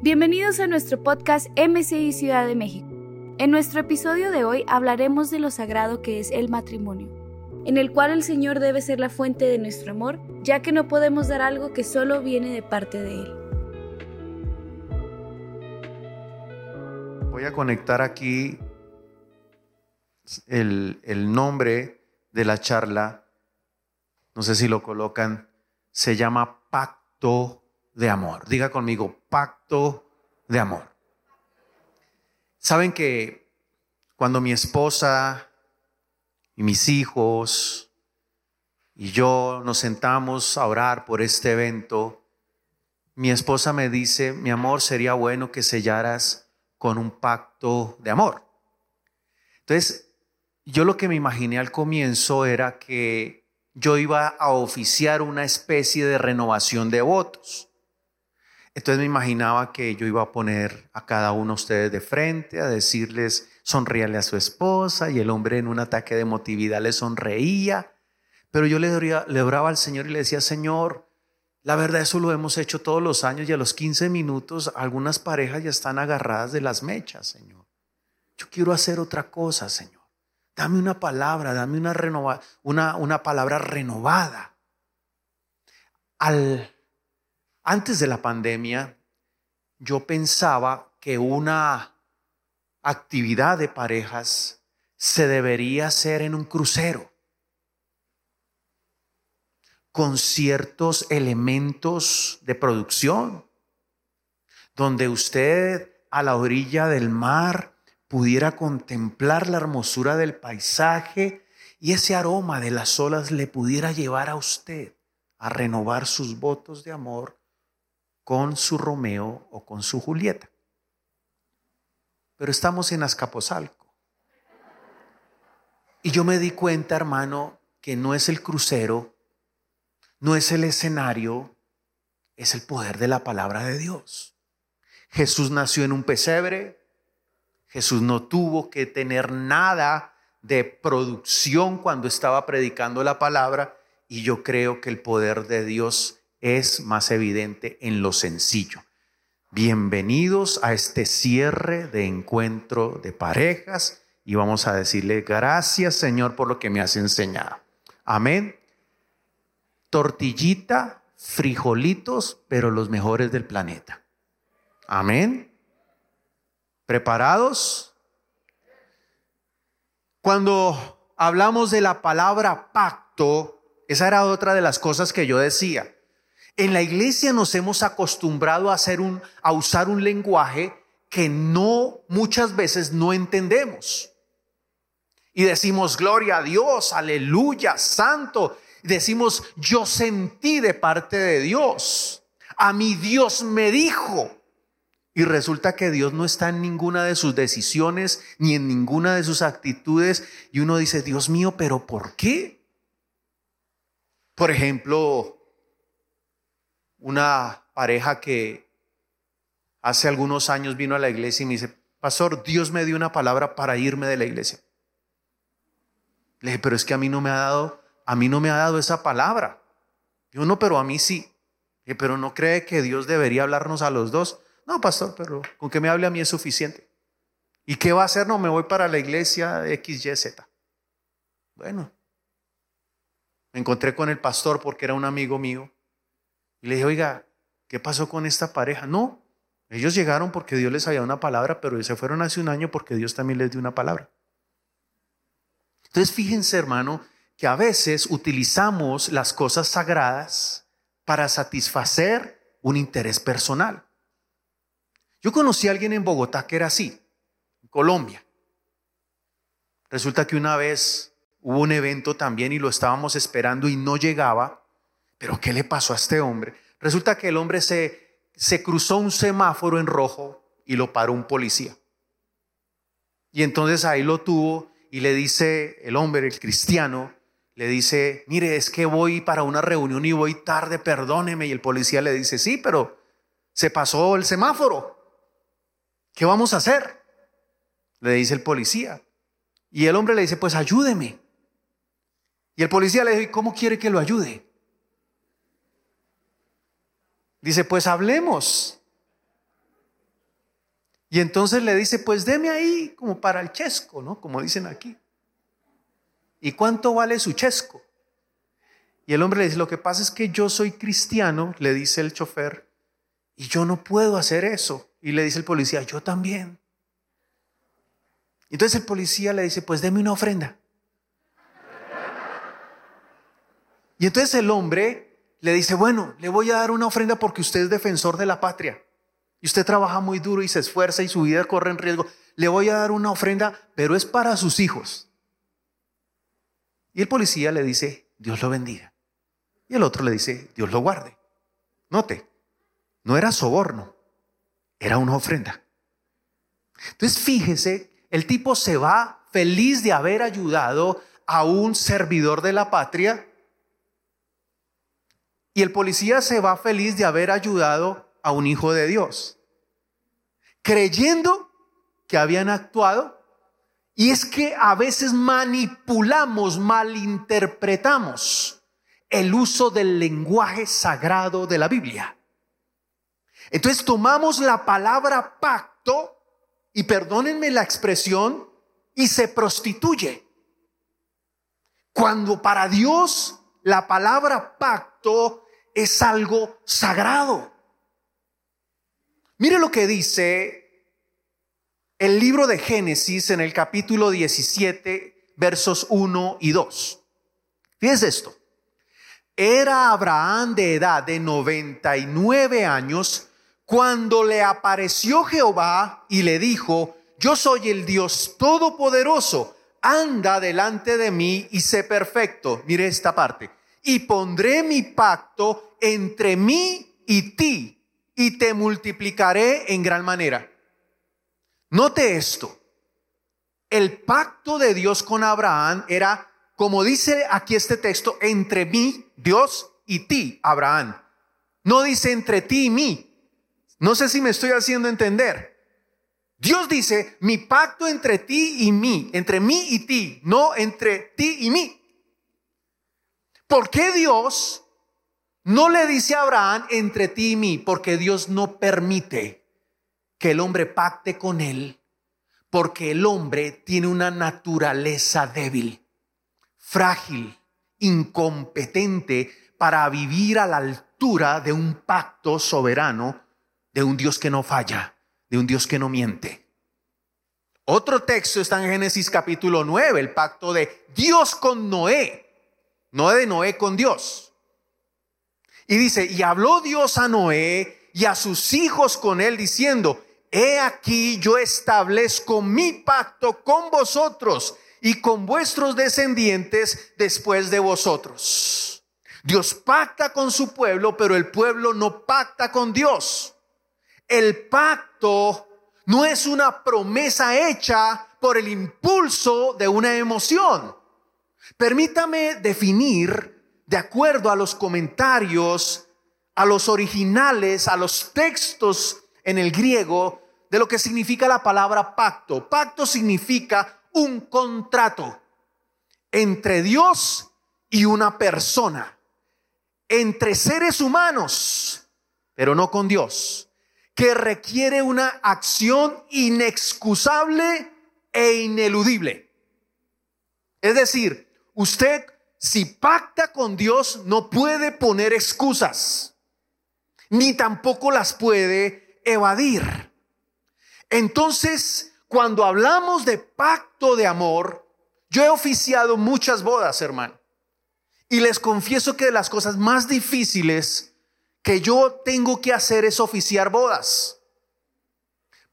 Bienvenidos a nuestro podcast MCI Ciudad de México. En nuestro episodio de hoy hablaremos de lo sagrado que es el matrimonio, en el cual el Señor debe ser la fuente de nuestro amor, ya que no podemos dar algo que solo viene de parte de Él. Voy a conectar aquí el, el nombre de la charla, no sé si lo colocan, se llama Pacto de Amor. Diga conmigo, Pacto de Amor. Saben que cuando mi esposa y mis hijos y yo nos sentamos a orar por este evento, mi esposa me dice, mi amor, sería bueno que sellaras con un pacto de amor. Entonces, yo lo que me imaginé al comienzo era que yo iba a oficiar una especie de renovación de votos. Entonces me imaginaba que yo iba a poner a cada uno de ustedes de frente, a decirles, sonríale a su esposa, y el hombre en un ataque de emotividad le sonreía. Pero yo le, le oraba al Señor y le decía, Señor, la verdad eso lo hemos hecho todos los años y a los 15 minutos algunas parejas ya están agarradas de las mechas, Señor. Yo quiero hacer otra cosa, Señor. Dame una palabra, dame una, renova, una, una palabra renovada. Al, antes de la pandemia, yo pensaba que una actividad de parejas se debería hacer en un crucero con ciertos elementos de producción, donde usted a la orilla del mar pudiera contemplar la hermosura del paisaje y ese aroma de las olas le pudiera llevar a usted a renovar sus votos de amor con su Romeo o con su Julieta. Pero estamos en Azcapotzalco. Y yo me di cuenta, hermano, que no es el crucero, no es el escenario, es el poder de la palabra de Dios. Jesús nació en un pesebre, Jesús no tuvo que tener nada de producción cuando estaba predicando la palabra y yo creo que el poder de Dios es más evidente en lo sencillo. Bienvenidos a este cierre de encuentro de parejas y vamos a decirle gracias Señor por lo que me has enseñado. Amén. Tortillita, frijolitos, pero los mejores del planeta. Amén. ¿Preparados? Cuando hablamos de la palabra pacto, esa era otra de las cosas que yo decía. En la iglesia nos hemos acostumbrado a, usar un lenguaje que no muchas veces no entendemos. Y decimos, gloria a Dios, aleluya, santo. decimos, yo sentí de parte de Dios. A mi Dios me dijo. Y resulta que Dios no está en ninguna de sus decisiones ni en ninguna de sus actitudes. Y uno dice, Dios mío, pero ¿por qué? Por ejemplo, una pareja que hace algunos años vino a la iglesia y me dice, Pastor, Dios me dio una palabra para irme de la iglesia. Le dije, pero es que a mí no me ha dado, a mí no me ha dado esa palabra. Yo no, pero a mí sí. Le dije, pero no cree que Dios debería hablarnos a los dos. No, pastor, pero con que me hable a mí es suficiente. ¿Y qué va a hacer? No, me voy para la iglesia XYZ. Bueno, me encontré con el pastor porque era un amigo mío. Le dije, oiga, ¿qué pasó con esta pareja? No, ellos llegaron porque Dios les había una palabra, pero se fueron hace un año porque Dios también les dio una palabra. Entonces, fíjense, hermano, que a veces utilizamos las cosas sagradas para satisfacer un interés personal. Yo conocí a alguien en Bogotá que era así, en Colombia. Resulta que una vez hubo un evento también y lo estábamos esperando y no llegaba. Pero ¿qué le pasó a este hombre? Resulta que el hombre se, se cruzó un semáforo en rojo y lo paró un policía. Y entonces ahí lo tuvo y le dice el hombre, el cristiano, le dice, mire, es que voy para una reunión y voy tarde, perdóneme. Y el policía le dice, sí, pero se pasó el semáforo. ¿Qué vamos a hacer? Le dice el policía. Y el hombre le dice, pues ayúdeme. Y el policía le dice, ¿cómo quiere que lo ayude? Dice, pues hablemos. Y entonces le dice, pues deme ahí como para el chesco, ¿no? Como dicen aquí. ¿Y cuánto vale su chesco? Y el hombre le dice, lo que pasa es que yo soy cristiano, le dice el chofer, y yo no puedo hacer eso. Y le dice el policía, yo también. Entonces el policía le dice, pues deme una ofrenda. Y entonces el hombre le dice, bueno, le voy a dar una ofrenda porque usted es defensor de la patria. Y usted trabaja muy duro y se esfuerza y su vida corre en riesgo. Le voy a dar una ofrenda, pero es para sus hijos. Y el policía le dice, Dios lo bendiga. Y el otro le dice, Dios lo guarde. Note, no era soborno, era una ofrenda. Entonces fíjese, el tipo se va feliz de haber ayudado a un servidor de la patria y el policía se va feliz de haber ayudado a un hijo de Dios, creyendo que habían actuado. Y es que a veces manipulamos, malinterpretamos el uso del lenguaje sagrado de la Biblia. Entonces tomamos la palabra pacto, y perdónenme la expresión, y se prostituye. Cuando para Dios la palabra pacto es algo sagrado. Mire lo que dice el libro de Génesis en el capítulo 17, versos 1 y 2. Fíjese esto. Era Abraham de edad de 99 años cuando le apareció Jehová y le dijo, yo soy el Dios Todopoderoso, anda delante de mí y sé perfecto. Mire esta parte. Y pondré mi pacto entre mí y ti y te multiplicaré en gran manera. Note esto. El pacto de Dios con Abraham era como dice aquí este texto, entre mí, Dios, y ti, Abraham. No dice entre ti y mí. No sé si me estoy haciendo entender. Dios dice, mi pacto entre ti y mí, entre mí y ti, no entre ti y mí. ¿Por qué Dios no le dice a Abraham entre ti y mí? Porque Dios no permite que el hombre pacte con él, porque el hombre tiene una naturaleza débil frágil, incompetente para vivir a la altura de un pacto soberano de un Dios que no falla, de un Dios que no miente. Otro texto está en Génesis capítulo 9, el pacto de Dios con Noé, no de Noé con Dios. Y dice, y habló Dios a Noé y a sus hijos con él diciendo, he aquí yo establezco mi pacto con vosotros y con vuestros descendientes después de vosotros. Dios pacta con su pueblo, pero el pueblo no pacta con Dios. El pacto no es una promesa hecha por el impulso de una emoción. Permítame definir, de acuerdo a los comentarios, a los originales, a los textos en el griego, de lo que significa la palabra pacto. Pacto significa un contrato entre Dios y una persona, entre seres humanos, pero no con Dios, que requiere una acción inexcusable e ineludible. Es decir, usted si pacta con Dios no puede poner excusas, ni tampoco las puede evadir. Entonces, cuando hablamos de pacto de amor, yo he oficiado muchas bodas, hermano. Y les confieso que de las cosas más difíciles que yo tengo que hacer es oficiar bodas.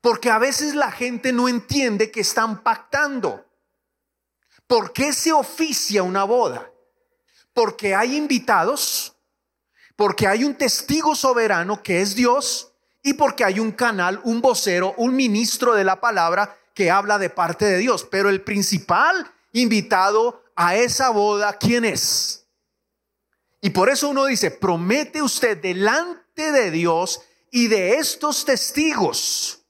Porque a veces la gente no entiende que están pactando. ¿Por qué se oficia una boda? Porque hay invitados, porque hay un testigo soberano que es Dios y porque hay un canal, un vocero, un ministro de la palabra que habla de parte de Dios. Pero el principal invitado a esa boda, ¿quién es? Y por eso uno dice, promete usted delante de Dios y de estos testigos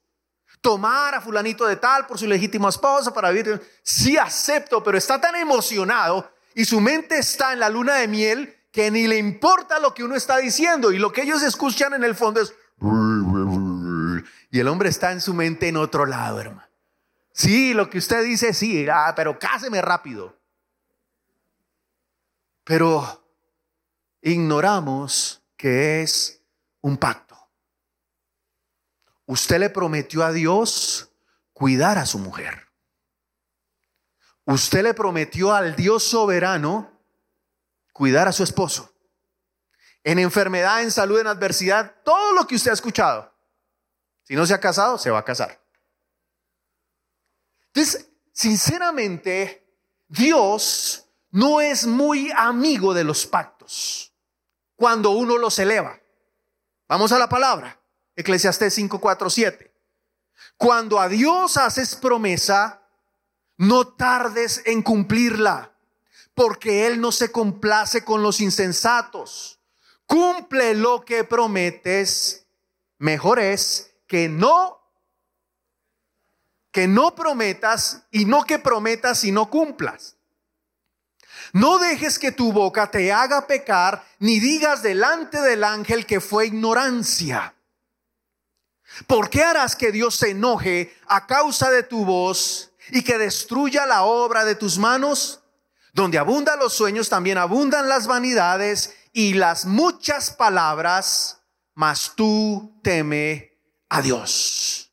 tomar a fulanito de tal por su legítima esposa para vivir. Sí acepto, pero está tan emocionado y su mente está en la luna de miel que ni le importa lo que uno está diciendo y lo que ellos escuchan en el fondo es y el hombre está en su mente en otro lado, hermano. Sí, lo que usted dice, sí, ah, pero cáseme rápido. Pero ignoramos que es un pacto. Usted le prometió a Dios cuidar a su mujer. Usted le prometió al Dios soberano cuidar a su esposo. En enfermedad, en salud, en adversidad, todo lo que usted ha escuchado. Si no se ha casado, se va a casar. Entonces, sinceramente, Dios no es muy amigo de los pactos cuando uno los eleva. Vamos a la palabra. Eclesiastés 5, 4, 7. Cuando a Dios haces promesa, no tardes en cumplirla, porque Él no se complace con los insensatos. Cumple lo que prometes. Mejor es que no que no prometas y no que prometas y no cumplas. No dejes que tu boca te haga pecar, ni digas delante del ángel que fue ignorancia. ¿Por qué harás que Dios se enoje a causa de tu voz y que destruya la obra de tus manos? Donde abundan los sueños, también abundan las vanidades y las muchas palabras, mas tú teme a Dios.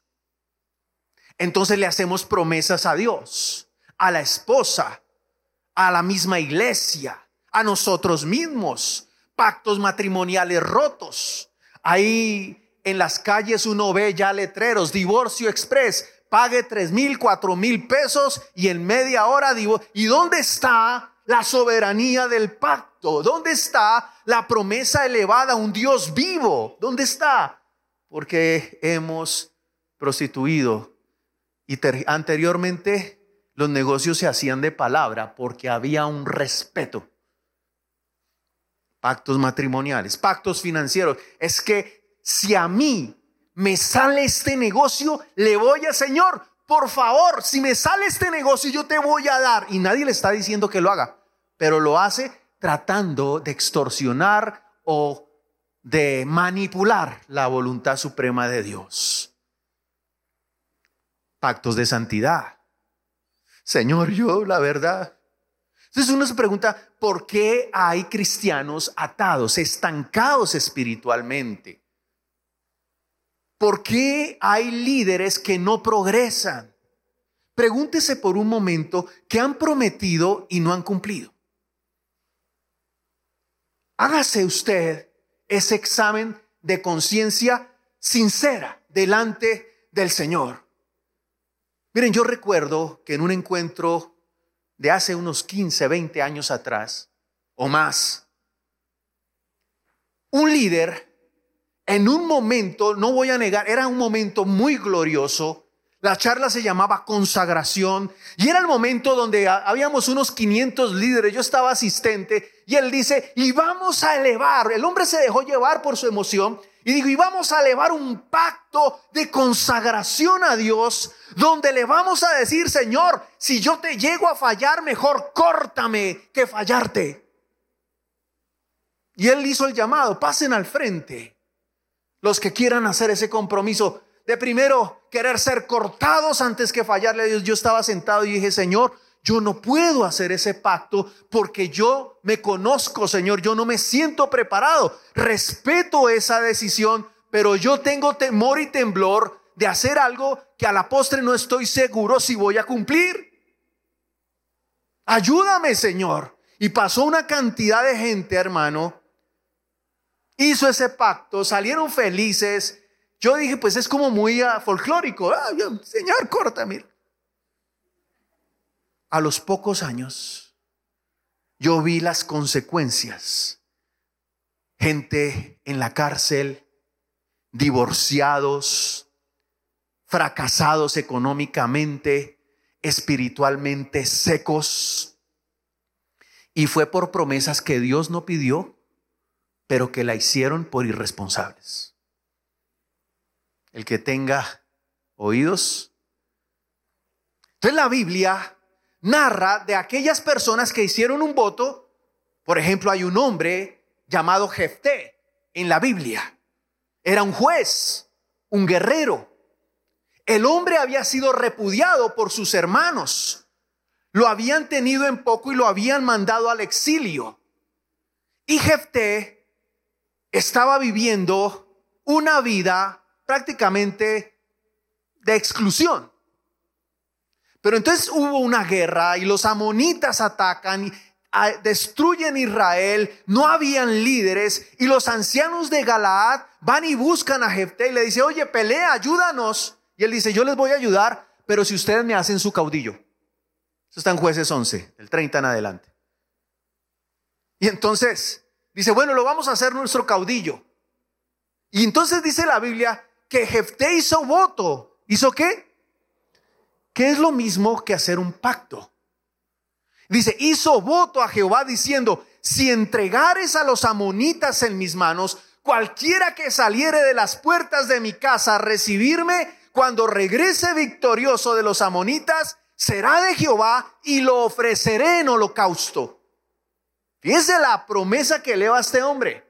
Entonces le hacemos promesas a Dios, a la esposa, a la misma iglesia, a nosotros mismos, pactos matrimoniales rotos. Ahí en las calles uno ve ya letreros, divorcio express, pague tres mil, cuatro mil pesos y en media hora divorcio. ¿Y dónde está la soberanía del pacto? ¿Dónde está la promesa elevada a un Dios vivo? ¿Dónde está? Porque hemos prostituido y anteriormente los negocios se hacían de palabra porque había un respeto. Pactos matrimoniales, pactos financieros. Es que si a mí me sale este negocio, le voy a, Señor, por favor, si me sale este negocio, yo te voy a dar. Y nadie le está diciendo que lo haga, pero lo hace tratando de extorsionar o de manipular la voluntad suprema de Dios. Pactos de santidad. Señor, yo la verdad. Entonces uno se pregunta, ¿por qué hay cristianos atados, estancados espiritualmente? ¿Por qué hay líderes que no progresan? Pregúntese por un momento qué han prometido y no han cumplido. Hágase usted ese examen de conciencia sincera delante del Señor. Miren, yo recuerdo que en un encuentro de hace unos 15, 20 años atrás o más, un líder en un momento, no voy a negar, era un momento muy glorioso. La charla se llamaba consagración y era el momento donde habíamos unos 500 líderes, yo estaba asistente y él dice, y vamos a elevar, el hombre se dejó llevar por su emoción y dijo, y vamos a elevar un pacto de consagración a Dios donde le vamos a decir, Señor, si yo te llego a fallar, mejor córtame que fallarte. Y él hizo el llamado, pasen al frente los que quieran hacer ese compromiso de primero querer ser cortados antes que fallarle a Dios. Yo estaba sentado y dije, Señor, yo no puedo hacer ese pacto porque yo me conozco, Señor, yo no me siento preparado. Respeto esa decisión, pero yo tengo temor y temblor de hacer algo que a la postre no estoy seguro si voy a cumplir. Ayúdame, Señor. Y pasó una cantidad de gente, hermano, hizo ese pacto, salieron felices. Yo dije, pues es como muy uh, folclórico. Ah, señor, córtame. A los pocos años, yo vi las consecuencias. Gente en la cárcel, divorciados, fracasados económicamente, espiritualmente secos. Y fue por promesas que Dios no pidió, pero que la hicieron por irresponsables. El que tenga oídos. Entonces la Biblia narra de aquellas personas que hicieron un voto. Por ejemplo, hay un hombre llamado Jefté en la Biblia. Era un juez, un guerrero. El hombre había sido repudiado por sus hermanos. Lo habían tenido en poco y lo habían mandado al exilio. Y Jefté estaba viviendo una vida prácticamente de exclusión. Pero entonces hubo una guerra y los amonitas atacan y destruyen Israel, no habían líderes y los ancianos de Galaad van y buscan a Jefté y le dice, oye, pelea, ayúdanos. Y él dice, yo les voy a ayudar, pero si ustedes me hacen su caudillo. Eso está en jueces 11, el 30 en adelante. Y entonces dice, bueno, lo vamos a hacer nuestro caudillo. Y entonces dice la Biblia que Jefté hizo voto. ¿Hizo qué? Que es lo mismo que hacer un pacto. Dice, hizo voto a Jehová diciendo, si entregares a los amonitas en mis manos, cualquiera que saliere de las puertas de mi casa a recibirme, cuando regrese victorioso de los amonitas, será de Jehová y lo ofreceré en holocausto. Fíjese la promesa que eleva a este hombre.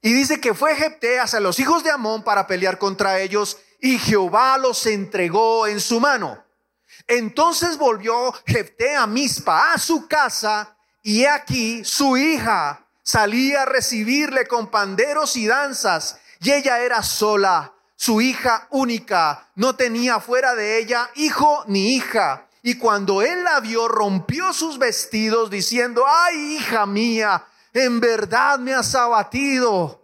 Y dice que fue Jepté hacia los hijos de Amón para pelear contra ellos y Jehová los entregó en su mano. Entonces volvió Jefté a Mispa, a su casa, y aquí su hija salía a recibirle con panderos y danzas, y ella era sola, su hija única, no tenía fuera de ella hijo ni hija. Y cuando él la vio, rompió sus vestidos diciendo, ay hija mía, en verdad me has abatido.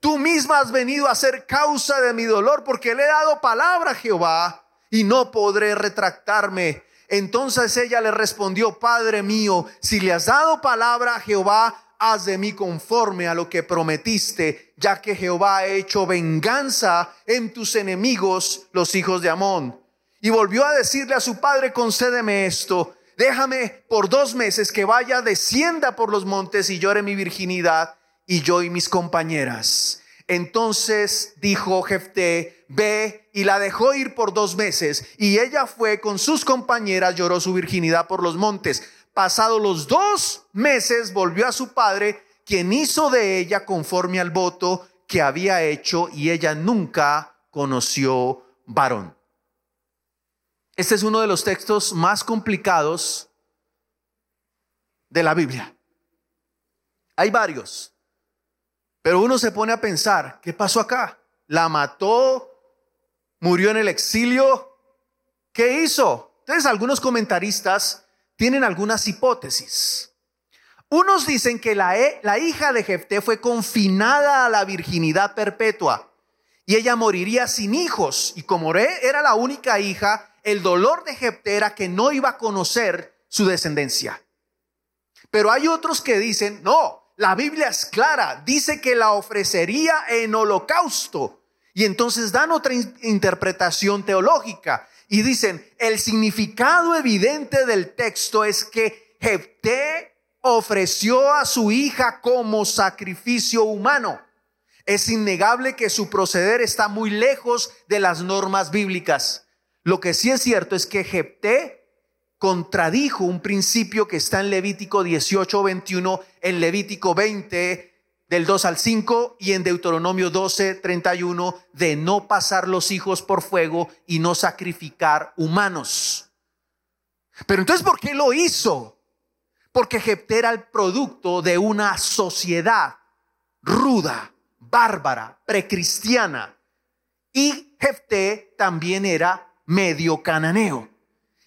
Tú misma has venido a ser causa de mi dolor porque le he dado palabra a Jehová y no podré retractarme. Entonces ella le respondió, Padre mío, si le has dado palabra a Jehová, haz de mí conforme a lo que prometiste, ya que Jehová ha hecho venganza en tus enemigos, los hijos de Amón. Y volvió a decirle a su padre, concédeme esto, déjame por dos meses que vaya, descienda por los montes y llore mi virginidad, y yo y mis compañeras. Entonces dijo Jefté, ve y la dejó ir por dos meses. Y ella fue con sus compañeras, lloró su virginidad por los montes. Pasados los dos meses volvió a su padre, quien hizo de ella conforme al voto que había hecho, y ella nunca conoció varón. Este es uno de los textos más complicados de la Biblia. Hay varios. Pero uno se pone a pensar, ¿qué pasó acá? ¿La mató? ¿Murió en el exilio? ¿Qué hizo? Entonces algunos comentaristas tienen algunas hipótesis. Unos dicen que la, la hija de Jefté fue confinada a la virginidad perpetua y ella moriría sin hijos. Y como era la única hija, el dolor de Jefté era que no iba a conocer su descendencia. Pero hay otros que dicen, no, la Biblia es clara, dice que la ofrecería en holocausto. Y entonces dan otra interpretación teológica y dicen, el significado evidente del texto es que Jefté ofreció a su hija como sacrificio humano. Es innegable que su proceder está muy lejos de las normas bíblicas. Lo que sí es cierto es que Jefté contradijo un principio que está en Levítico 18, 21, en Levítico 20, del 2 al 5 y en Deuteronomio 12, 31, de no pasar los hijos por fuego y no sacrificar humanos. Pero entonces, ¿por qué lo hizo? Porque Jepté era el producto de una sociedad ruda, bárbara, precristiana. Y Jepté también era medio cananeo.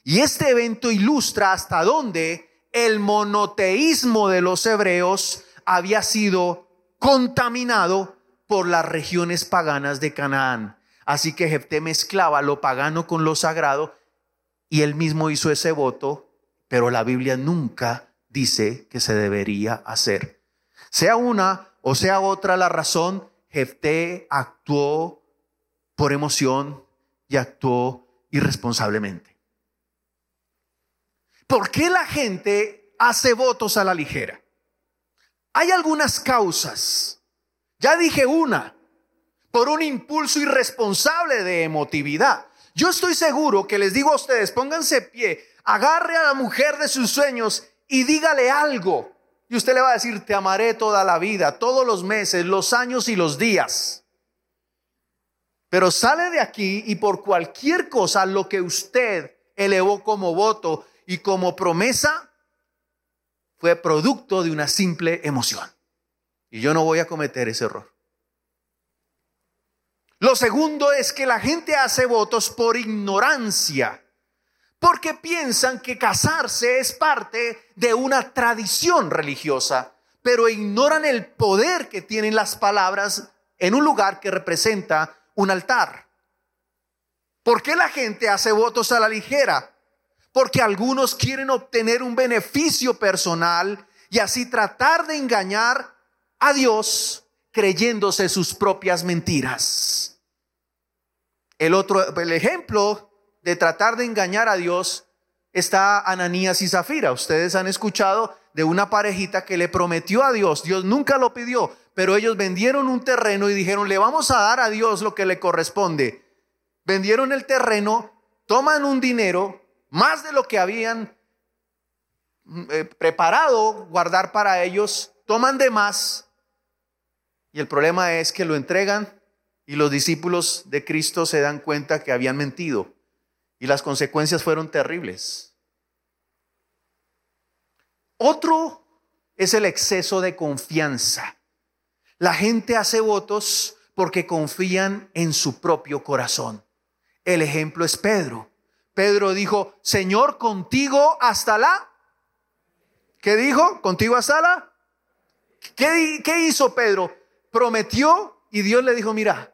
Y este evento ilustra hasta dónde el monoteísmo de los hebreos había sido contaminado por las regiones paganas de Canaán. Así que Jefté mezclaba lo pagano con lo sagrado y él mismo hizo ese voto, pero la Biblia nunca dice que se debería hacer. Sea una o sea otra la razón, Jefté actuó por emoción y actuó irresponsablemente. ¿Por qué la gente hace votos a la ligera? Hay algunas causas. Ya dije una, por un impulso irresponsable de emotividad. Yo estoy seguro que les digo a ustedes, pónganse pie, agarre a la mujer de sus sueños y dígale algo. Y usted le va a decir, te amaré toda la vida, todos los meses, los años y los días. Pero sale de aquí y por cualquier cosa lo que usted elevó como voto y como promesa fue producto de una simple emoción. Y yo no voy a cometer ese error. Lo segundo es que la gente hace votos por ignorancia, porque piensan que casarse es parte de una tradición religiosa, pero ignoran el poder que tienen las palabras en un lugar que representa un altar. ¿Por qué la gente hace votos a la ligera? Porque algunos quieren obtener un beneficio personal y así tratar de engañar a Dios creyéndose sus propias mentiras. El otro, el ejemplo de tratar de engañar a Dios está Ananías y Zafira. Ustedes han escuchado de una parejita que le prometió a Dios, Dios nunca lo pidió, pero ellos vendieron un terreno y dijeron, le vamos a dar a Dios lo que le corresponde. Vendieron el terreno, toman un dinero, más de lo que habían mm, eh, preparado guardar para ellos, toman de más y el problema es que lo entregan y los discípulos de Cristo se dan cuenta que habían mentido y las consecuencias fueron terribles. Otro es el exceso de confianza. La gente hace votos porque confían en su propio corazón. El ejemplo es Pedro. Pedro dijo, Señor, contigo hasta la... ¿Qué dijo? ¿Contigo hasta la? ¿Qué, hizo Pedro? prometió y Dios le dijo, mira,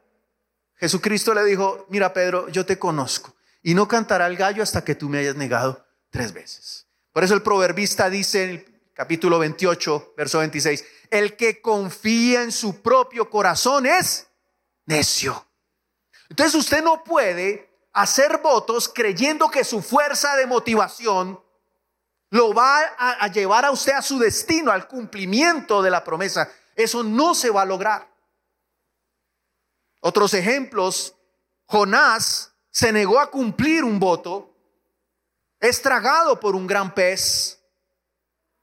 Jesucristo le dijo, mira Pedro, yo te conozco y no cantará el gallo hasta que tú me hayas negado tres veces. Por eso el proverbista dice en el capítulo 28, verso 26, el que confía en su propio corazón es necio. Entonces usted no puede hacer votos creyendo que su fuerza de motivación lo va a, llevar a usted a su destino, al cumplimiento de la promesa. Eso no se va a lograr. Otros ejemplos, Jonás se negó a cumplir un voto, es tragado por un gran pez,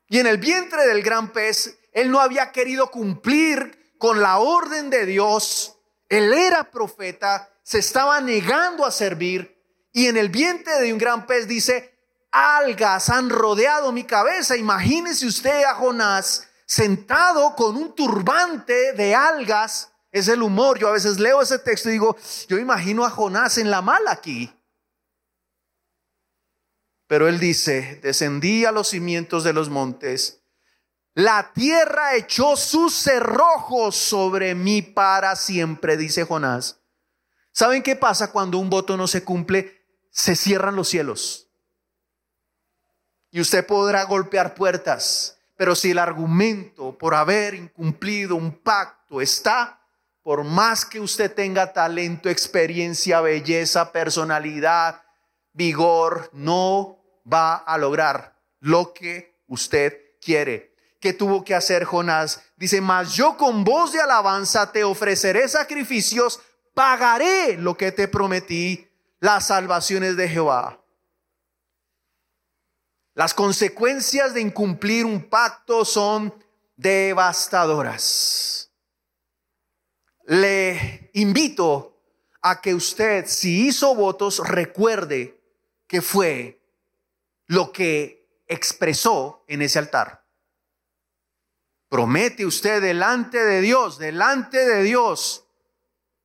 y en el vientre del gran pez, él no había querido cumplir con la orden de Dios, él era profeta, se estaba negando a servir, y en el vientre de un gran pez dice, algas han rodeado mi cabeza, imagínese usted a Jonás sentado con un turbante de algas. Es el humor. Yo a veces leo ese texto y digo, yo imagino a Jonás en la mala aquí. Pero él dice, descendí a los cimientos de los montes. La tierra echó sus cerrojos sobre mí para siempre, dice Jonás. ¿Saben qué pasa cuando un voto no se cumple? Se cierran los cielos. Y usted podrá golpear puertas, pero si el argumento por haber incumplido un pacto está, por más que usted tenga talento, experiencia, belleza, personalidad, vigor, no va a lograr lo que usted quiere. ¿Qué tuvo que hacer Jonás? Dice, mas yo con voz de alabanza te ofreceré sacrificios, pagaré lo que te prometí, las salvaciones de Jehová. Las consecuencias de incumplir un pacto son devastadoras. Le invito a que usted, si hizo votos, recuerde que fue lo que expresó en ese altar. Promete usted delante de Dios, delante de Dios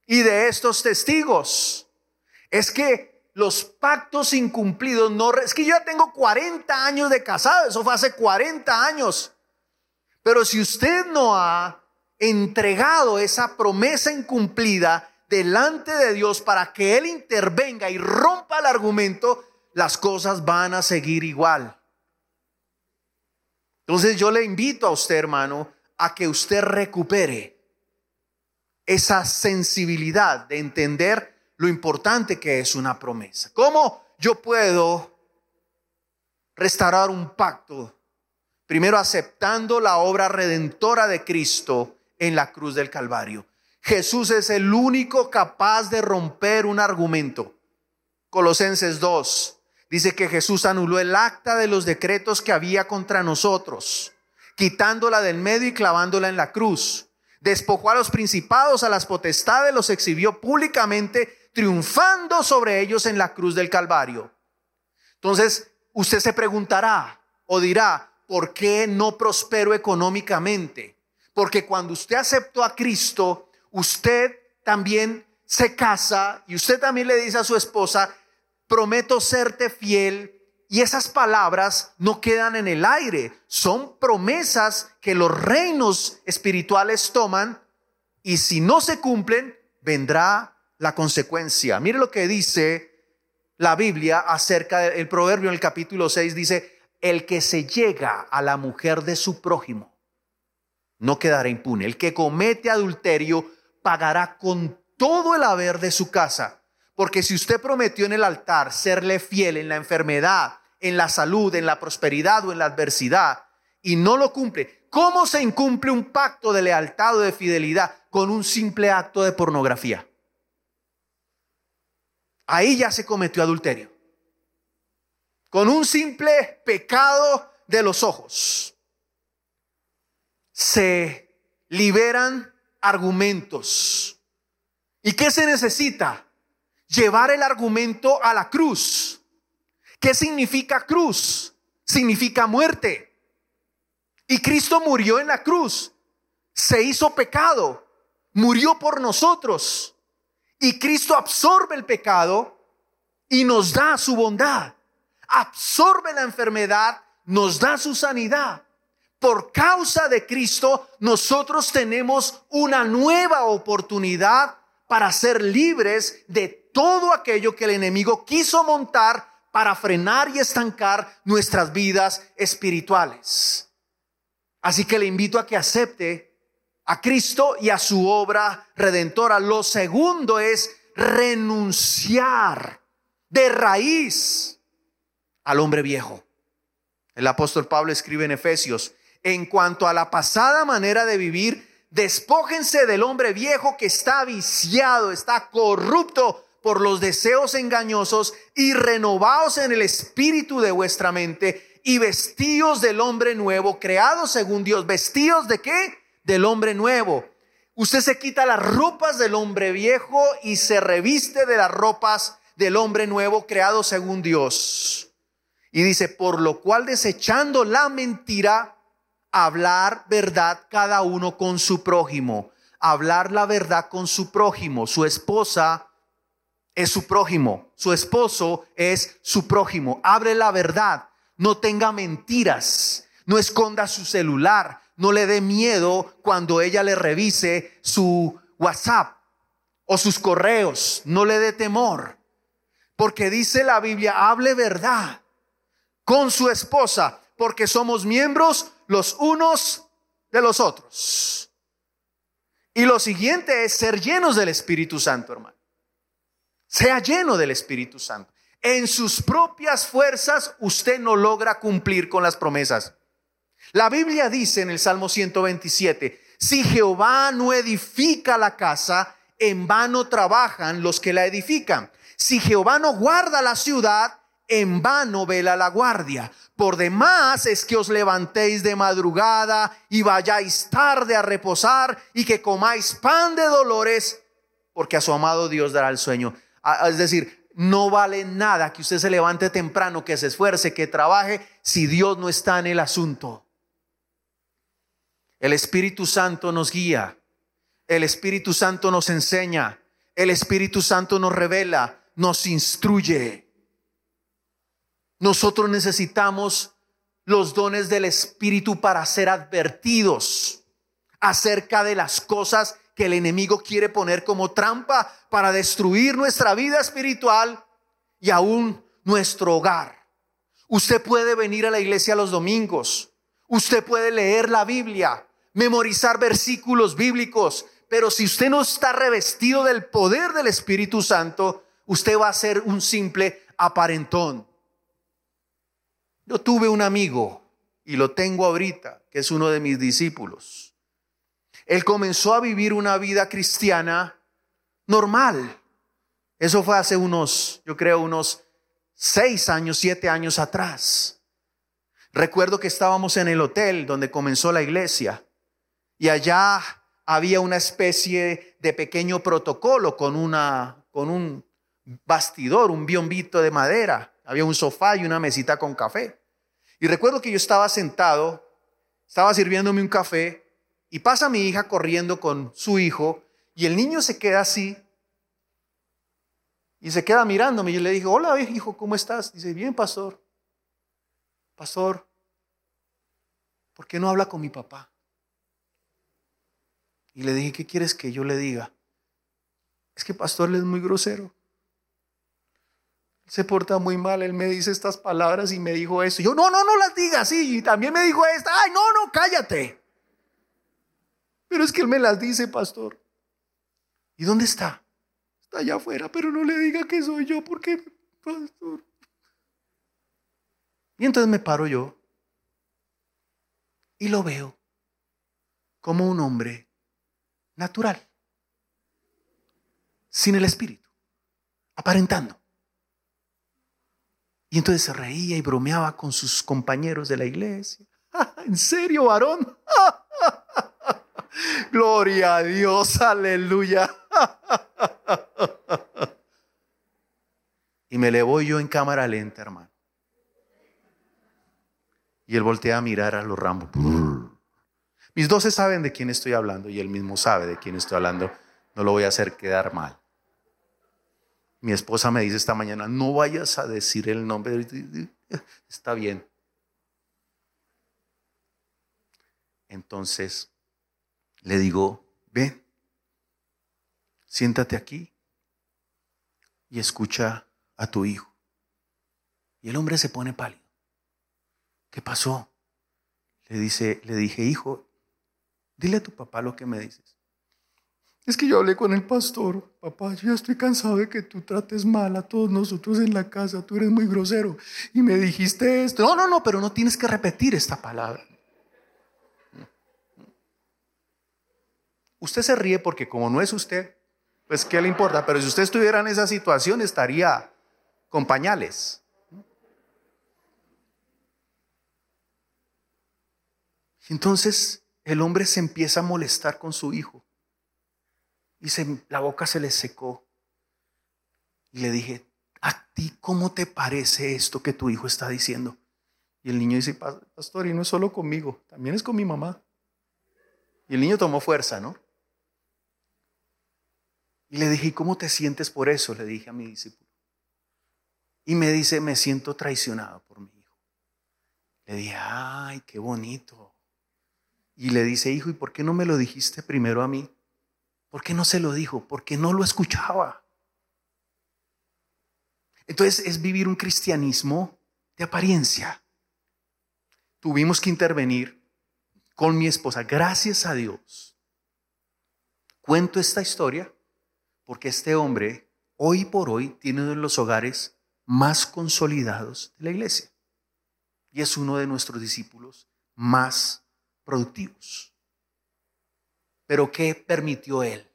y de estos testigos. Es que los pactos incumplidos no... Es que yo ya tengo 40 años de casado, eso fue hace 40 años. Pero si usted no ha entregado esa promesa incumplida delante de Dios para que Él intervenga y rompa el argumento, las cosas van a seguir igual. Entonces yo le invito a usted, hermano, a que usted recupere esa sensibilidad de entender lo importante que es una promesa. ¿Cómo yo puedo restaurar un pacto? Primero aceptando la obra redentora de Cristo en la cruz del Calvario. Jesús es el único capaz de romper un argumento. Colosenses 2 dice que Jesús anuló el acta de los decretos que había contra nosotros, quitándola del medio y clavándola en la cruz despojó a los principados, a las potestades, los exhibió públicamente, triunfando sobre ellos en la cruz del Calvario. Entonces, usted se preguntará o dirá, ¿por qué no prospero económicamente? Porque cuando usted aceptó a Cristo, usted también se casa y usted también le dice a su esposa, prometo serte fiel. Y esas palabras no quedan en el aire, son promesas que los reinos espirituales toman y si no se cumplen, vendrá la consecuencia. Mire lo que dice la Biblia acerca del proverbio en el capítulo 6, dice, el que se llega a la mujer de su prójimo no quedará impune. El que comete adulterio pagará con todo el haber de su casa. Porque si usted prometió en el altar serle fiel en la enfermedad, en la salud, en la prosperidad o en la adversidad, y no lo cumple, ¿cómo se incumple un pacto de lealtad o de fidelidad con un simple acto de pornografía? Ahí ya se cometió adulterio. Con un simple pecado de los ojos. Se liberan argumentos ¿Y qué se necesita? Llevar el argumento a la cruz. ¿Qué significa cruz? Significa muerte. Y Cristo murió en la cruz. Se hizo pecado. Murió por nosotros. Y Cristo absorbe el pecado y nos da su bondad. Absorbe la enfermedad, nos da su sanidad. Por causa de Cristo, nosotros tenemos una nueva oportunidad para ser libres de todo aquello que el enemigo quiso montar para frenar y estancar nuestras vidas espirituales. Así que le invito a que acepte a Cristo y a su obra redentora. Lo segundo es renunciar de raíz al hombre viejo. El apóstol Pablo escribe en Efesios, en cuanto a la pasada manera de vivir, Despójense del hombre viejo que está viciado, está corrupto por los deseos engañosos y renovaos en el espíritu de vuestra mente y vestíos del hombre nuevo, creados según Dios. ¿Vestíos de qué? Del hombre nuevo. Usted se quita las ropas del hombre viejo y se reviste de las ropas del hombre nuevo, creado según Dios. Y dice, por lo cual desechando la mentira, hablar verdad cada uno con su prójimo, hablar la verdad con su prójimo. Su esposa es su prójimo, su esposo es su prójimo. Abre la verdad, no tenga mentiras, no esconda su celular, no le dé miedo cuando ella le revise su WhatsApp o sus correos, no le dé temor. Porque dice la Biblia, hable verdad con su esposa, porque somos miembros los unos de los otros. Y lo siguiente es ser llenos del Espíritu Santo, hermano. Sea lleno del Espíritu Santo. En sus propias fuerzas usted no logra cumplir con las promesas. La Biblia dice en el Salmo 127, si Jehová no edifica la casa, en vano trabajan los que la edifican. Si Jehová no guarda la ciudad, en vano vela la guardia. Por demás es que os levantéis de madrugada y vayáis tarde a reposar y que comáis pan de dolores, porque a su amado Dios dará el sueño. Es decir, no vale nada que usted se levante temprano, que se esfuerce, que trabaje, si Dios no está en el asunto. El Espíritu Santo nos guía, el Espíritu Santo nos enseña, el Espíritu Santo nos revela, nos instruye. Nosotros necesitamos los dones del Espíritu para ser advertidos acerca de las cosas que el enemigo quiere poner como trampa para destruir nuestra vida espiritual y aún nuestro hogar. Usted puede venir a la iglesia los domingos, usted puede leer la Biblia, memorizar versículos bíblicos, pero si usted no está revestido del poder del Espíritu Santo, usted va a ser un simple aparentón. Yo tuve un amigo, y lo tengo ahorita, que es uno de mis discípulos. Él comenzó a vivir una vida cristiana normal. Eso fue hace unos, yo creo, unos seis años, siete años atrás. Recuerdo que estábamos en el hotel donde comenzó la iglesia y allá había una especie de pequeño protocolo con, una, con un bastidor, un biombito de madera. Había un sofá y una mesita con café. Y recuerdo que yo estaba sentado, estaba sirviéndome un café y pasa mi hija corriendo con su hijo y el niño se queda así y se queda mirándome. Y yo le dije, hola hijo, ¿cómo estás? Dice, bien, pastor. Pastor, ¿por qué no habla con mi papá? Y le dije, ¿qué quieres que yo le diga? Es que pastor, él es muy grosero. Se porta muy mal, él me dice estas palabras y me dijo eso. Yo, no, no, no las digas, sí. Y también me dijo esta, ay, no, no, cállate. Pero es que él me las dice, pastor. ¿Y dónde está? Está allá afuera, pero no le diga que soy yo, porque, pastor. Y entonces me paro yo y lo veo como un hombre natural, sin el espíritu, aparentando. Y entonces se reía y bromeaba con sus compañeros de la iglesia. ¿En serio, varón? Gloria a Dios, aleluya. Y me le voy yo en cámara lenta, hermano. Y él voltea a mirar a los ramos. Mis doce saben de quién estoy hablando y él mismo sabe de quién estoy hablando. No lo voy a hacer quedar mal. Mi esposa me dice esta mañana, no vayas a decir el nombre. Está bien. Entonces le digo, ven, siéntate aquí y escucha a tu hijo. Y el hombre se pone pálido. ¿Qué pasó? Le dice, le dije, hijo, Dile a tu papá lo que me dices. Es que yo hablé con el pastor, papá, yo ya estoy cansado de que tú trates mal a todos nosotros en la casa, tú eres muy grosero. Y me dijiste esto. No, no, no, pero no tienes que repetir esta palabra. Usted se ríe porque como no es usted, pues qué le importa, pero si usted estuviera en esa situación estaría con pañales. Entonces, el hombre se empieza a molestar con su hijo. Y la boca se le secó. Y le dije, ¿a ti cómo te parece esto que tu hijo está diciendo? Y el niño dice, pastor, y no es solo conmigo, también es con mi mamá. Y el niño tomó fuerza, ¿no? Y le dije, ¿y cómo te sientes por eso? Le dije a mi discípulo. Y me dice, me siento traicionado por mi hijo. Le dije, ay, qué bonito y le dice, hijo, ¿y por qué no me lo dijiste primero a mí? ¿Por qué no se lo dijo? Porque no lo escuchaba. Entonces es vivir un cristianismo de apariencia. Tuvimos que intervenir con mi esposa. Gracias a Dios. Cuento esta historia porque este hombre hoy por hoy tiene uno de los hogares más consolidados de la iglesia. Y es uno de nuestros discípulos más productivos. Pero ¿qué permitió él?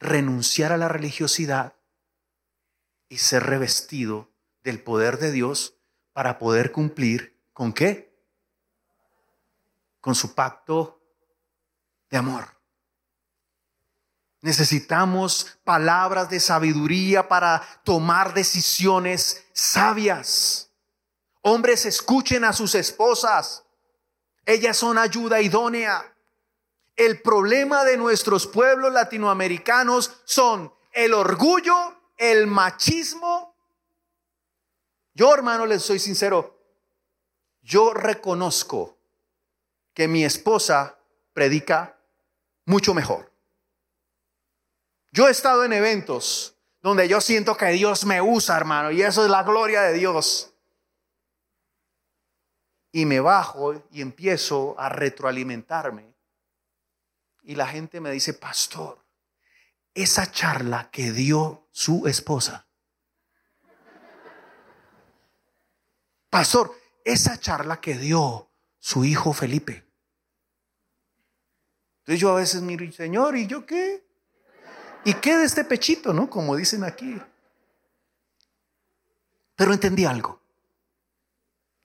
Renunciar a la religiosidad y ser revestido del poder de Dios para poder cumplir con qué? Con su pacto de amor. Necesitamos palabras de sabiduría para tomar decisiones sabias. Hombres, escuchen a sus esposas. Ellas son ayuda idónea. El problema de nuestros pueblos latinoamericanos son el orgullo, el machismo. Yo, hermano, les soy sincero, yo reconozco que mi esposa predica mucho mejor. Yo he estado en eventos donde yo siento que Dios me usa, hermano, y eso es la gloria de Dios y me bajo y empiezo a retroalimentarme. Y la gente me dice, pastor, esa charla que dio su esposa. Pastor, esa charla que dio su hijo Felipe. Entonces yo a veces miro, Señor, ¿y yo qué? ¿Y qué de este pechito, no? Como dicen aquí. Pero entendí algo.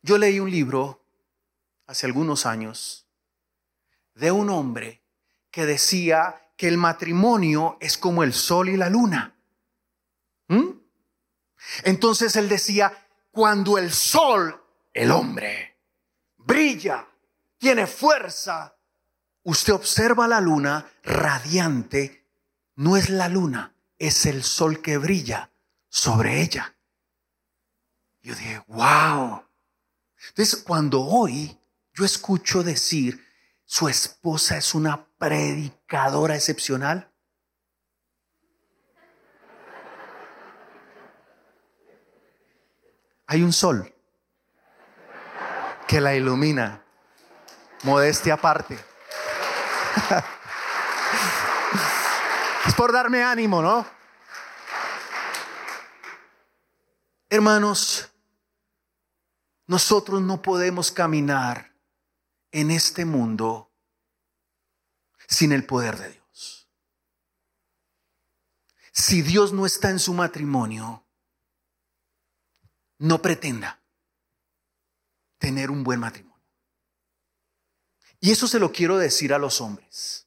Yo leí un libro hace algunos años de un hombre que decía que el matrimonio es como el sol y la luna. ¿Mm? Entonces él decía, cuando el sol, el hombre, brilla, tiene fuerza, usted observa la luna radiante, no es la luna, es el sol que brilla sobre ella. Yo dije, wow. Entonces, cuando hoy yo escucho decir, su esposa es una predicadora excepcional, hay un sol que la ilumina. Modestia aparte. es por darme ánimo, ¿no? Hermanos, nosotros no podemos caminar en este mundo sin el poder de Dios. Si Dios no está en su matrimonio, no pretenda tener un buen matrimonio. Y eso se lo quiero decir a los hombres.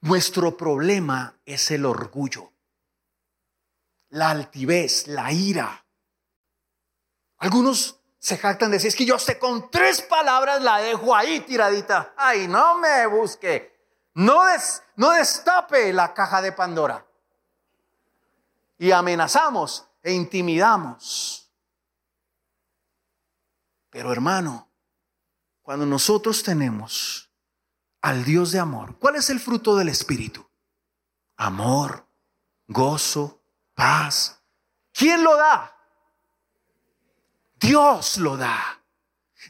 Nuestro problema es el orgullo, la altivez, la ira. Algunos se jactan de decir, es que yo sé con tres palabras la dejo ahí tiradita. Ay, no me busque. No, no destape la caja de Pandora. Y amenazamos e intimidamos. Pero hermano, cuando nosotros tenemos al Dios de amor. ¿Cuál es el fruto del Espíritu? Amor, gozo, paz. ¿Quién lo da? Dios lo da.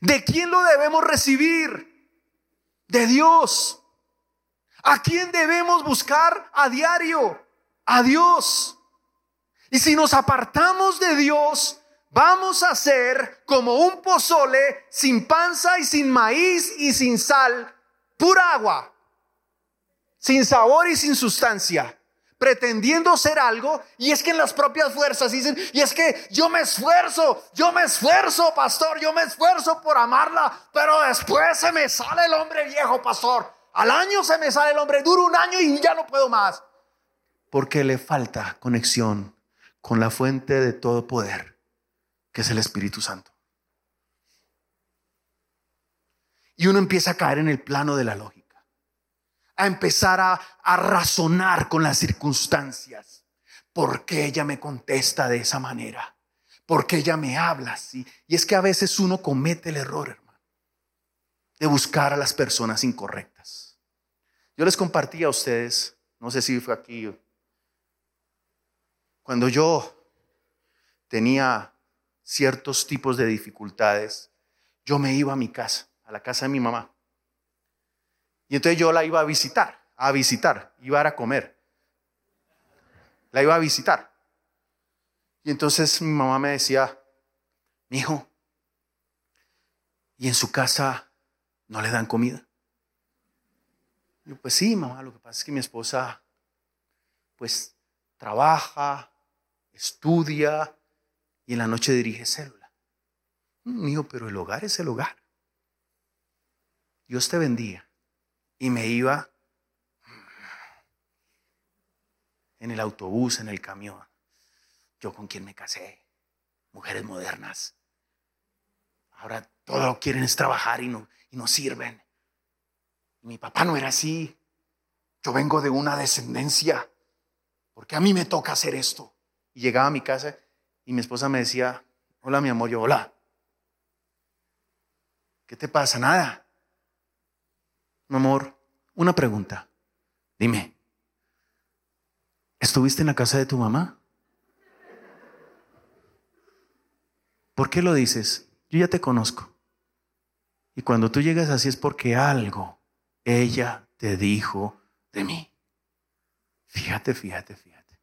¿De quién lo debemos recibir? De Dios. ¿A quién debemos buscar a diario? A Dios. Y si nos apartamos de Dios, vamos a ser como un pozole sin panza y sin maíz y sin sal pura agua, sin sabor y sin sustancia, pretendiendo ser algo, y es que en las propias fuerzas dicen, y es que yo me esfuerzo, yo me esfuerzo, pastor, yo me esfuerzo por amarla, pero después se me sale el hombre viejo, pastor. Al año se me sale el hombre, duro un año y ya no puedo más. Porque le falta conexión con la fuente de todo poder, que es el Espíritu Santo. Y uno empieza a caer en el plano de la lógica, a empezar a, razonar con las circunstancias. ¿Por qué ella me contesta de esa manera? ¿Por qué ella me habla así? Y es que a veces uno comete el error, hermano, de buscar a las personas incorrectas. Yo les compartí a ustedes, no sé si fue aquí, cuando yo tenía ciertos tipos de dificultades, yo me iba a mi casa a la casa de mi mamá. Y entonces yo la iba a visitar, a visitar, iba a, a comer. La iba a visitar. Y entonces mi mamá me decía, mi hijo, ¿y en su casa no le dan comida? yo, pues sí, mamá, lo que pasa es que mi esposa, pues, trabaja, estudia y en la noche dirige célula. Mío, mm, pero el hogar es el hogar. Dios te bendiga. Y me iba en el autobús, en el camión. Yo con quien me casé, mujeres modernas. Ahora todo lo quieren es trabajar y no, y no sirven. Mi papá no era así. Yo vengo de una descendencia, porque a mí me toca hacer esto. Y llegaba a mi casa y mi esposa me decía, hola mi amor, yo, hola. ¿Qué te pasa? Nada. Mi amor, una pregunta. Dime, ¿estuviste en la casa de tu mamá? ¿Por qué lo dices? Yo ya te conozco. Y cuando tú llegas así es porque algo ella te dijo de mí. Fíjate, fíjate, fíjate.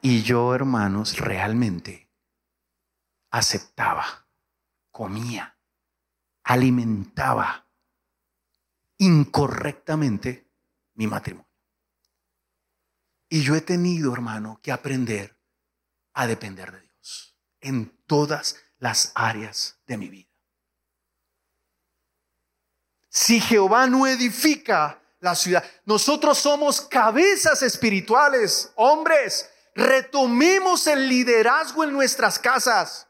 Y yo, hermanos, realmente aceptaba, comía, alimentaba incorrectamente mi matrimonio. Y yo he tenido, hermano, que aprender a depender de Dios en todas las áreas de mi vida. Si Jehová no edifica la ciudad. Nosotros somos cabezas espirituales, hombres. Retomemos el liderazgo en nuestras casas.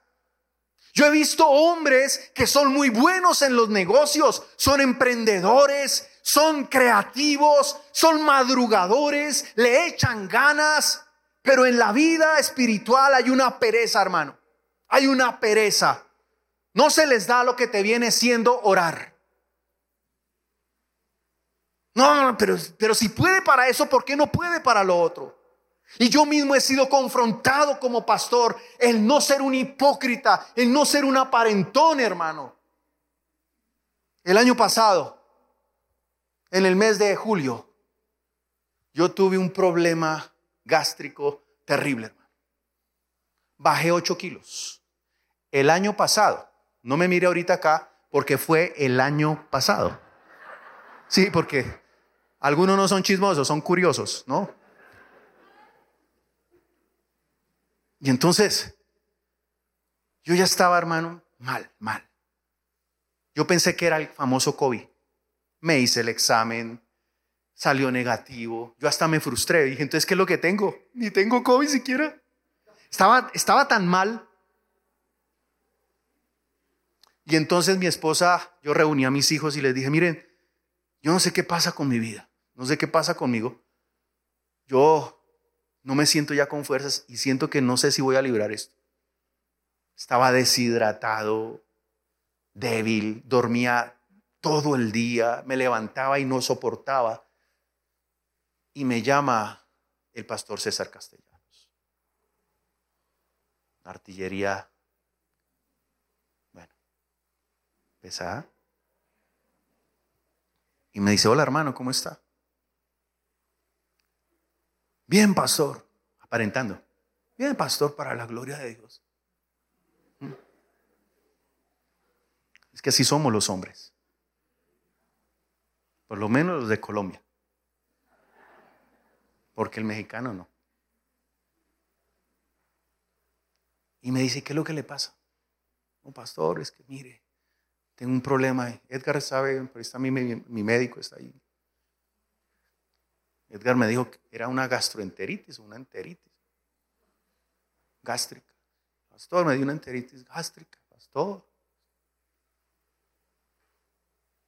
Yo he visto hombres que son muy buenos en los negocios, son emprendedores, son creativos, son madrugadores, le echan ganas, pero en la vida espiritual hay una pereza, hermano. Hay una pereza. No se les da lo que te viene siendo orar. No, pero, pero si puede para eso, ¿por qué no puede para lo otro? Y yo mismo he sido confrontado como pastor el no ser un hipócrita, el no ser un aparentón, hermano. El año pasado, en el mes de julio, yo tuve un problema gástrico terrible, hermano. Bajé 8 kilos. El año pasado, no me mire ahorita acá, porque fue el año pasado. Sí, porque algunos no son chismosos, son curiosos, ¿no? Y entonces, yo ya estaba, hermano, mal, mal. Yo pensé que era el famoso COVID. Me hice el examen, salió negativo. Yo hasta me frustré. Dije, entonces, ¿qué es lo que tengo? Ni tengo COVID siquiera. Estaba, estaba tan mal. Y entonces mi esposa, yo reuní a mis hijos y les dije, miren, yo no sé qué pasa con mi vida. No sé qué pasa conmigo. Yo no me siento ya con fuerzas y siento que no sé si voy a librar esto. Estaba deshidratado, débil, dormía todo el día, me levantaba y no soportaba. Y me llama el pastor César Castellanos. Artillería, bueno, pesada. Y me dice, hola hermano, ¿cómo está? Bien, pastor, aparentando. Bien, pastor, para la gloria de Dios. ¿Mm? Es que así somos los hombres. Por lo menos los de Colombia. Porque el mexicano no. Y me dice, ¿qué es lo que le pasa? No, pastor, es que mire, tengo un problema. Edgar sabe, pero está mi, mi médico, está ahí. Edgar me dijo que era una gastroenteritis, una enteritis gástrica. Pastor, me dio una enteritis gástrica, pastor.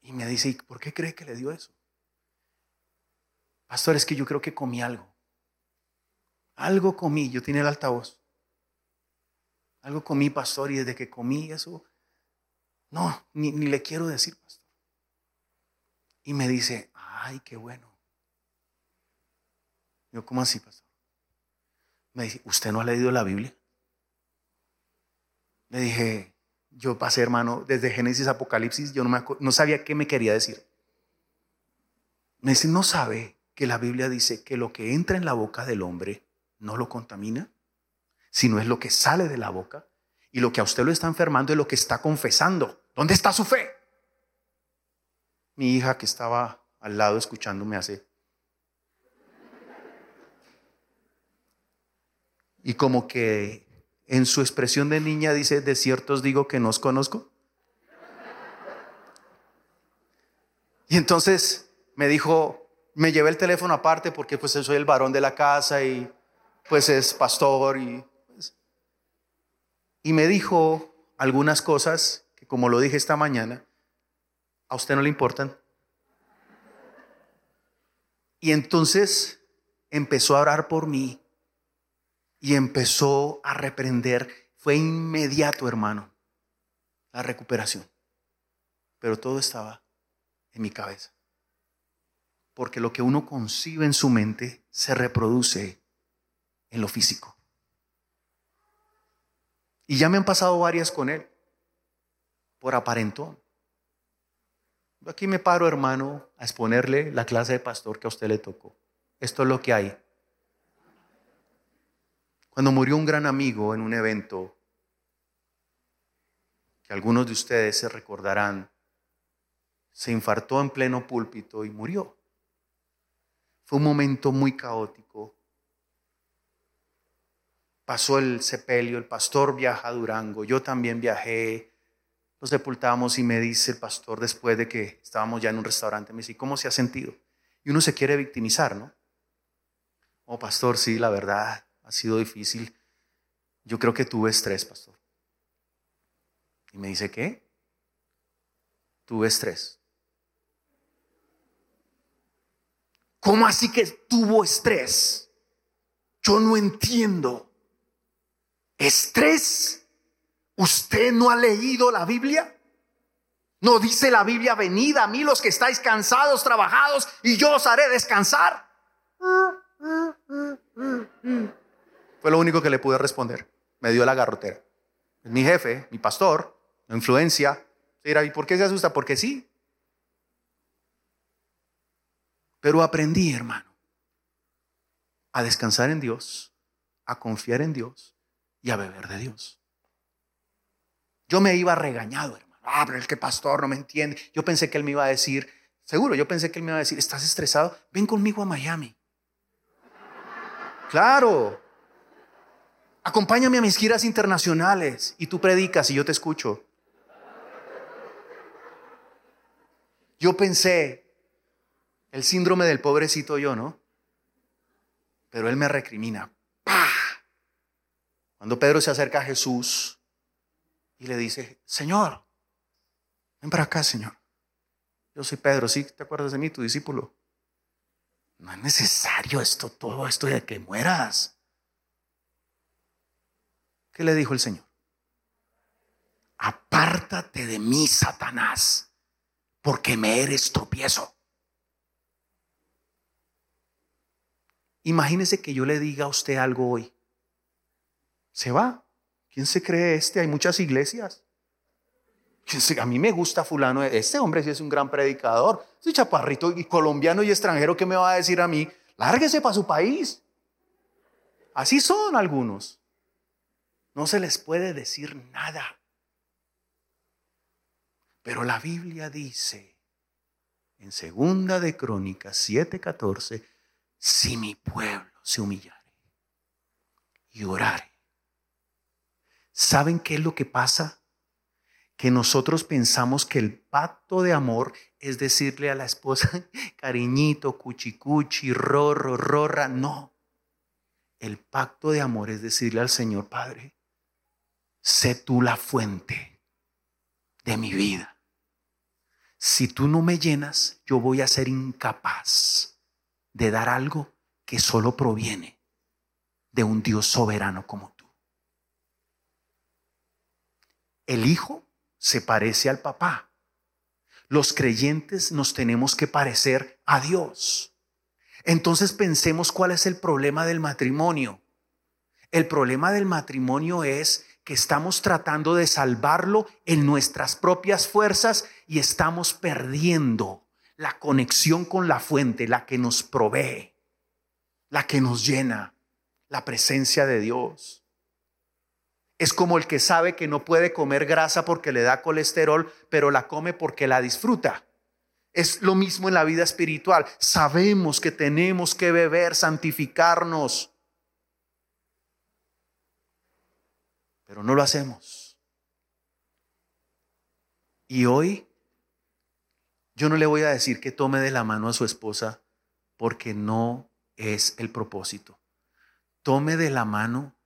Y me dice, ¿y por qué cree que le dio eso? Pastor, es que yo creo que comí algo. Algo comí, yo tenía el altavoz. Algo comí, pastor, y desde que comí eso, no, ni, ni le quiero decir, pastor. Y me dice, ay, qué bueno. Yo, ¿cómo así, pastor? Me dice, ¿usted no ha leído la Biblia? Le dije, yo pasé, hermano, desde Génesis Apocalipsis, yo no, no sabía qué me quería decir. Me dice, ¿no sabe que la Biblia dice que lo que entra en la boca del hombre no lo contamina? Sino es lo que sale de la boca. Y lo que a usted lo está enfermando es lo que está confesando. ¿Dónde está su fe? Mi hija que estaba al lado escuchándome hace y como que en su expresión de niña dice, de ciertos digo que no os conozco. Y entonces me dijo, me llevé el teléfono aparte porque pues soy el varón de la casa y pues es pastor y, pues, y me dijo algunas cosas que como lo dije esta mañana, a usted no le importan. Y entonces empezó a orar por mí y empezó a reprender. Fue inmediato, hermano, la recuperación. Pero todo estaba en mi cabeza. Porque lo que uno concibe en su mente se reproduce en lo físico. Y ya me han pasado varias con él, por aparentón. Aquí me paro, hermano, a exponerle la clase de pastor que a usted le tocó. Esto es lo que hay. Cuando murió un gran amigo en un evento, que algunos de ustedes se recordarán, se infartó en pleno púlpito y murió. Fue un momento muy caótico. Pasó el sepelio, el pastor viaja a Durango, yo también viajé, lo sepultamos y me dice el pastor después de que estábamos ya en un restaurante, me dice, ¿cómo se ha sentido? Y uno se quiere victimizar, ¿no? Oh, pastor, sí, la verdad, ha sido difícil. Yo creo que tuve estrés, pastor. Y me dice, ¿qué? Tuve estrés. ¿Cómo así que tuvo estrés? Yo no entiendo. ¿Estrés? ¿Usted no ha leído la Biblia? ¿No dice la Biblia, venid a mí los que estáis cansados, trabajados, y yo os haré descansar? Fue lo único que le pude responder. Me dio la garrotera. Mi jefe, mi pastor, la influencia. ¿y por qué se asusta? Porque sí. Pero aprendí, hermano, a descansar en Dios, a confiar en Dios y a beber de Dios. Yo me iba regañado, hermano. Ah, pero el que pastor no me entiende. Yo pensé que él me iba a decir, seguro, yo pensé que él me iba a decir, ¿estás estresado? Ven conmigo a Miami. Claro. Acompáñame a mis giras internacionales y tú predicas y yo te escucho. Yo pensé, el síndrome del pobrecito yo, ¿no? Pero él me recrimina. ¡Pah! Cuando Pedro se acerca a Jesús y le dice, Señor, ven para acá, Señor. Yo soy Pedro, ¿sí? ¿Te acuerdas de mí, tu discípulo? No es necesario esto, todo esto de que mueras. ¿Qué le dijo el Señor? Apártate de mí, Satanás, porque me eres tropiezo. Imagínese que yo le diga a usted algo hoy. Se va. ¿Quién se cree este? Hay muchas iglesias. A mí me gusta fulano. Este hombre sí es un gran predicador. Ese chaparrito y colombiano y extranjero que me va a decir a mí, lárguese para su país. Así son algunos. No se les puede decir nada. Pero la Biblia dice en segunda de Crónicas 7:14, si mi pueblo se humillare y orare. ¿Saben qué es lo que pasa? Que nosotros pensamos que el pacto de amor es decirle a la esposa, cariñito, cuchicuchi, rorro, rorra. No. El pacto de amor es decirle al Señor Padre, sé tú la fuente de mi vida. Si tú no me llenas, yo voy a ser incapaz de dar algo que solo proviene de un Dios soberano como tú. El Hijo se parece al papá. Los creyentes nos tenemos que parecer a Dios. Entonces pensemos cuál es el problema del matrimonio. El problema del matrimonio es que estamos tratando de salvarlo en nuestras propias fuerzas y estamos perdiendo la conexión con la fuente, la que nos provee, la que nos llena, la presencia de Dios. Es como el que sabe que no puede comer grasa porque le da colesterol, pero la come porque la disfruta. Es lo mismo en la vida espiritual. Sabemos que tenemos que beber, santificarnos, pero no lo hacemos. Y hoy yo no le voy a decir que tome de la mano a su esposa porque no es el propósito. Tome de la mano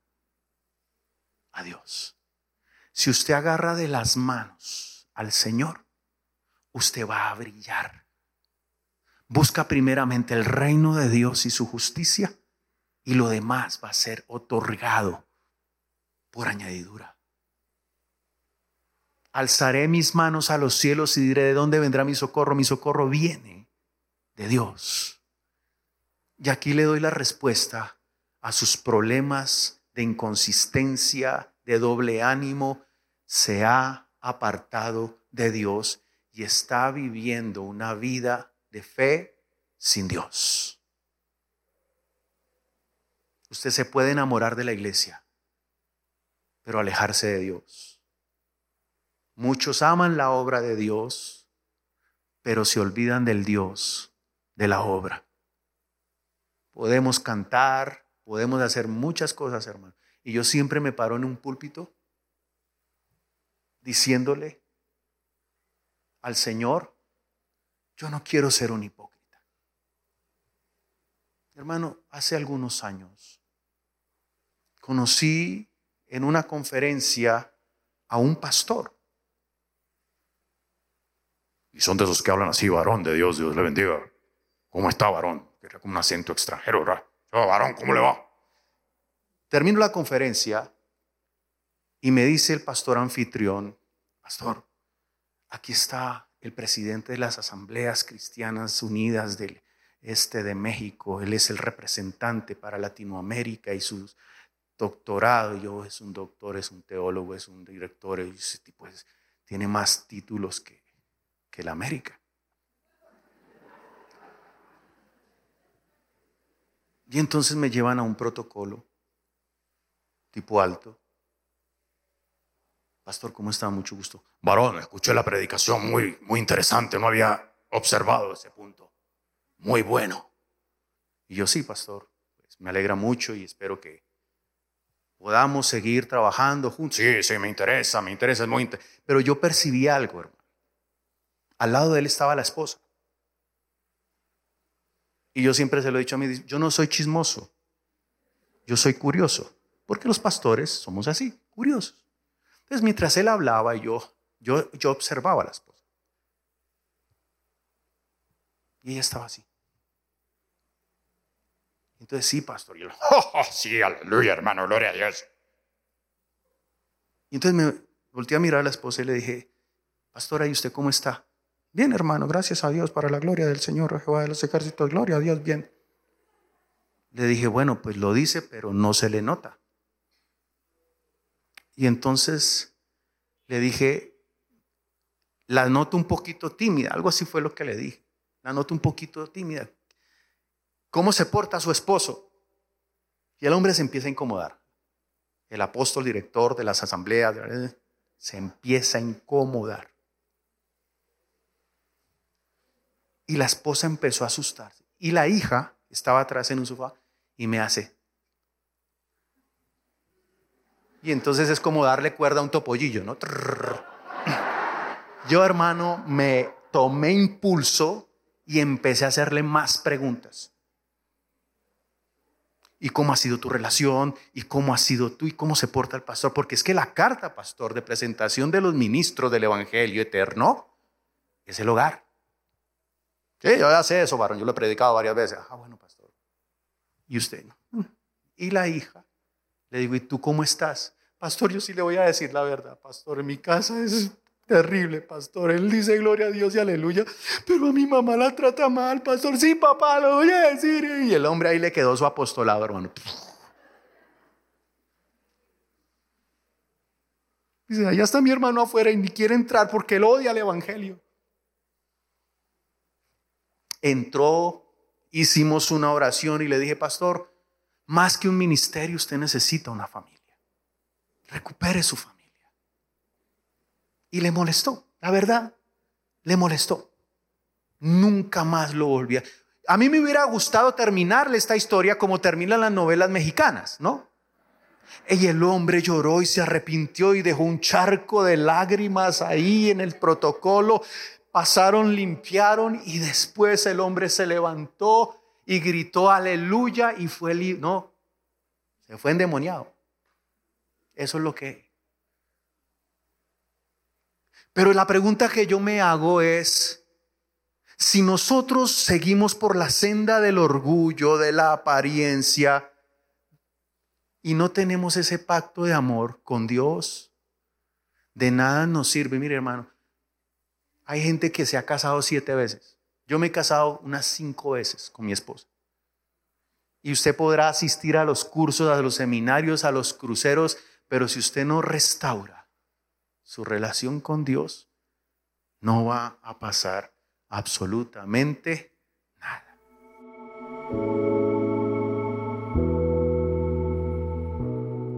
a Dios. Si usted agarra de las manos al Señor, usted va a brillar. Busca primeramente el reino de Dios y su justicia y lo demás va a ser otorgado por añadidura. Alzaré mis manos a los cielos y diré, ¿de dónde vendrá mi socorro? Mi socorro viene de Dios. Y aquí le doy la respuesta a sus problemas de inconsistencia, de doble ánimo. Se ha apartado de Dios y está viviendo una vida de fe sin Dios. Usted se puede enamorar de la iglesia, pero alejarse de Dios. Muchos aman la obra de Dios, pero se olvidan del Dios de la obra. Podemos cantar, podemos hacer muchas cosas, hermano. Y yo siempre me paro en un púlpito diciéndole al Señor, yo no quiero ser un hipócrita. Hermano, hace algunos años conocí en una conferencia a un pastor. Y son de esos que hablan así, varón de Dios, Dios le bendiga. ¿Cómo está, varón? Era como un acento extranjero, ¿verdad? Varón, ¿cómo le va? Termino la conferencia y me dice el pastor anfitrión, pastor, aquí está el presidente de las asambleas cristianas unidas del este de México, él es el representante para Latinoamérica y su doctorado, yo es un doctor, es un teólogo, es un director, ese tipo tiene más títulos que, la América. Y entonces me llevan a un protocolo tipo alto. Pastor, ¿cómo está? Mucho gusto. Varón, escuché la predicación muy, muy interesante, no había observado ese punto. Muy bueno. Y yo sí, pastor, pues me alegra mucho y espero que podamos seguir trabajando juntos. Sí, sí, me interesa, me interesa, es muy Pero yo percibí algo, hermano. Al lado de él estaba la esposa. Y yo siempre se lo he dicho a mí, yo no soy chismoso, yo soy curioso, porque los pastores somos así, curiosos. Entonces, mientras él hablaba, yo, yo, yo observaba a la esposa. Y ella estaba así. Entonces, sí, pastor. Y yo, oh, oh, sí, aleluya, hermano, gloria a Dios. Y entonces me volteé a mirar a la esposa y le dije, pastora, ¿y usted cómo está? Bien, hermano, gracias a Dios para la gloria del Señor Jehová de los ejércitos. Gloria a Dios, bien. Le dije, bueno, pues lo dice, pero no se le nota. Y entonces le dije, la noto un poquito tímida, algo así fue lo que le dije. La noto un poquito tímida. ¿Cómo se porta su esposo? Y el hombre se empieza a incomodar. El apóstol director de las asambleas se empieza a incomodar. Y la esposa empezó a asustarse. Y la hija estaba atrás en un sofá y me hace. Y entonces es como darle cuerda a un topollillo, ¿no? Yo, hermano, me tomé impulso y empecé a hacerle más preguntas. ¿Y cómo ha sido tu relación? ¿Y cómo ha sido tú? ¿Y cómo se porta el pastor? Porque es que la carta, pastor, de presentación de los ministros del Evangelio eterno es el hogar. Sí, yo ya sé eso, varón, yo lo he predicado varias veces. Ah, bueno, pastor. ¿Y usted? Mm. Y la hija, le digo, ¿y tú cómo estás? Pastor, yo sí le voy a decir la verdad, pastor, en mi casa es terrible, pastor. Él dice gloria a Dios y aleluya, pero a mi mamá la trata mal, pastor. Sí, papá, lo voy a decir. Y el hombre ahí le quedó su apostolado, hermano. Dice, allá está mi hermano afuera y ni quiere entrar porque él odia el Evangelio entró, hicimos una oración y le dije, pastor, más que un ministerio, usted necesita una familia. Recupere su familia. Y le molestó, la verdad, le molestó. Nunca más lo volvía. A mí me hubiera gustado terminarle esta historia como terminan las novelas mexicanas, ¿no? Y el hombre lloró y se arrepintió y dejó un charco de lágrimas ahí en el protocolo pasaron, limpiaron y después el hombre se levantó y gritó aleluya y fue libre. No, se fue endemoniado. Eso es lo que... Pero la pregunta que yo me hago es, si nosotros seguimos por la senda del orgullo, de la apariencia, y no tenemos ese pacto de amor con Dios, de nada nos sirve. Mire hermano, hay gente que se ha casado siete veces. Yo me he casado unas cinco veces con mi esposa. Y usted podrá asistir a los cursos, a los seminarios, a los cruceros, pero si usted no restaura su relación con Dios, no va a pasar absolutamente nada.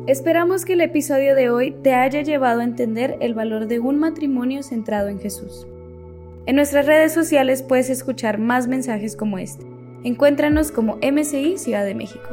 Esperamos que el episodio de hoy te haya llevado a entender el valor de un matrimonio centrado en Jesús. En nuestras redes sociales puedes escuchar más mensajes como este. Encuéntranos como MCI Ciudad de México.